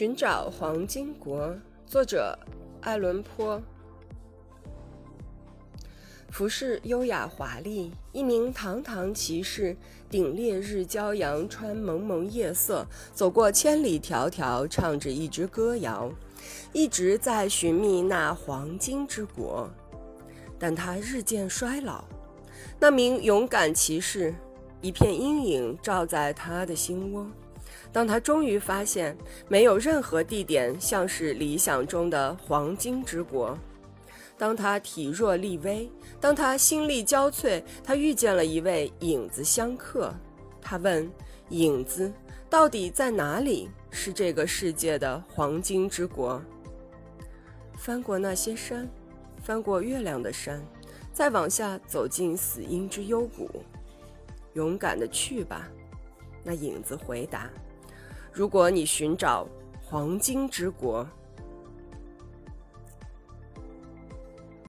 寻找黄金国，作者爱伦坡。服饰优雅华丽，一名堂堂骑士顶烈日骄阳，穿蒙蒙夜色，走过千里迢迢，唱着一支歌谣，一直在寻觅那黄金之国。但他日渐衰老。那名勇敢骑士，一片阴影照在他的心窝。当他终于发现没有任何地点像是理想中的黄金之国，当他体弱力微，当他心力交瘁，他遇见了一位影子相客。他问：“影子到底在哪里？是这个世界的黄金之国？”翻过那些山，翻过月亮的山，再往下走进死荫之幽谷，勇敢的去吧。那影子回答。如果你寻找黄金之国。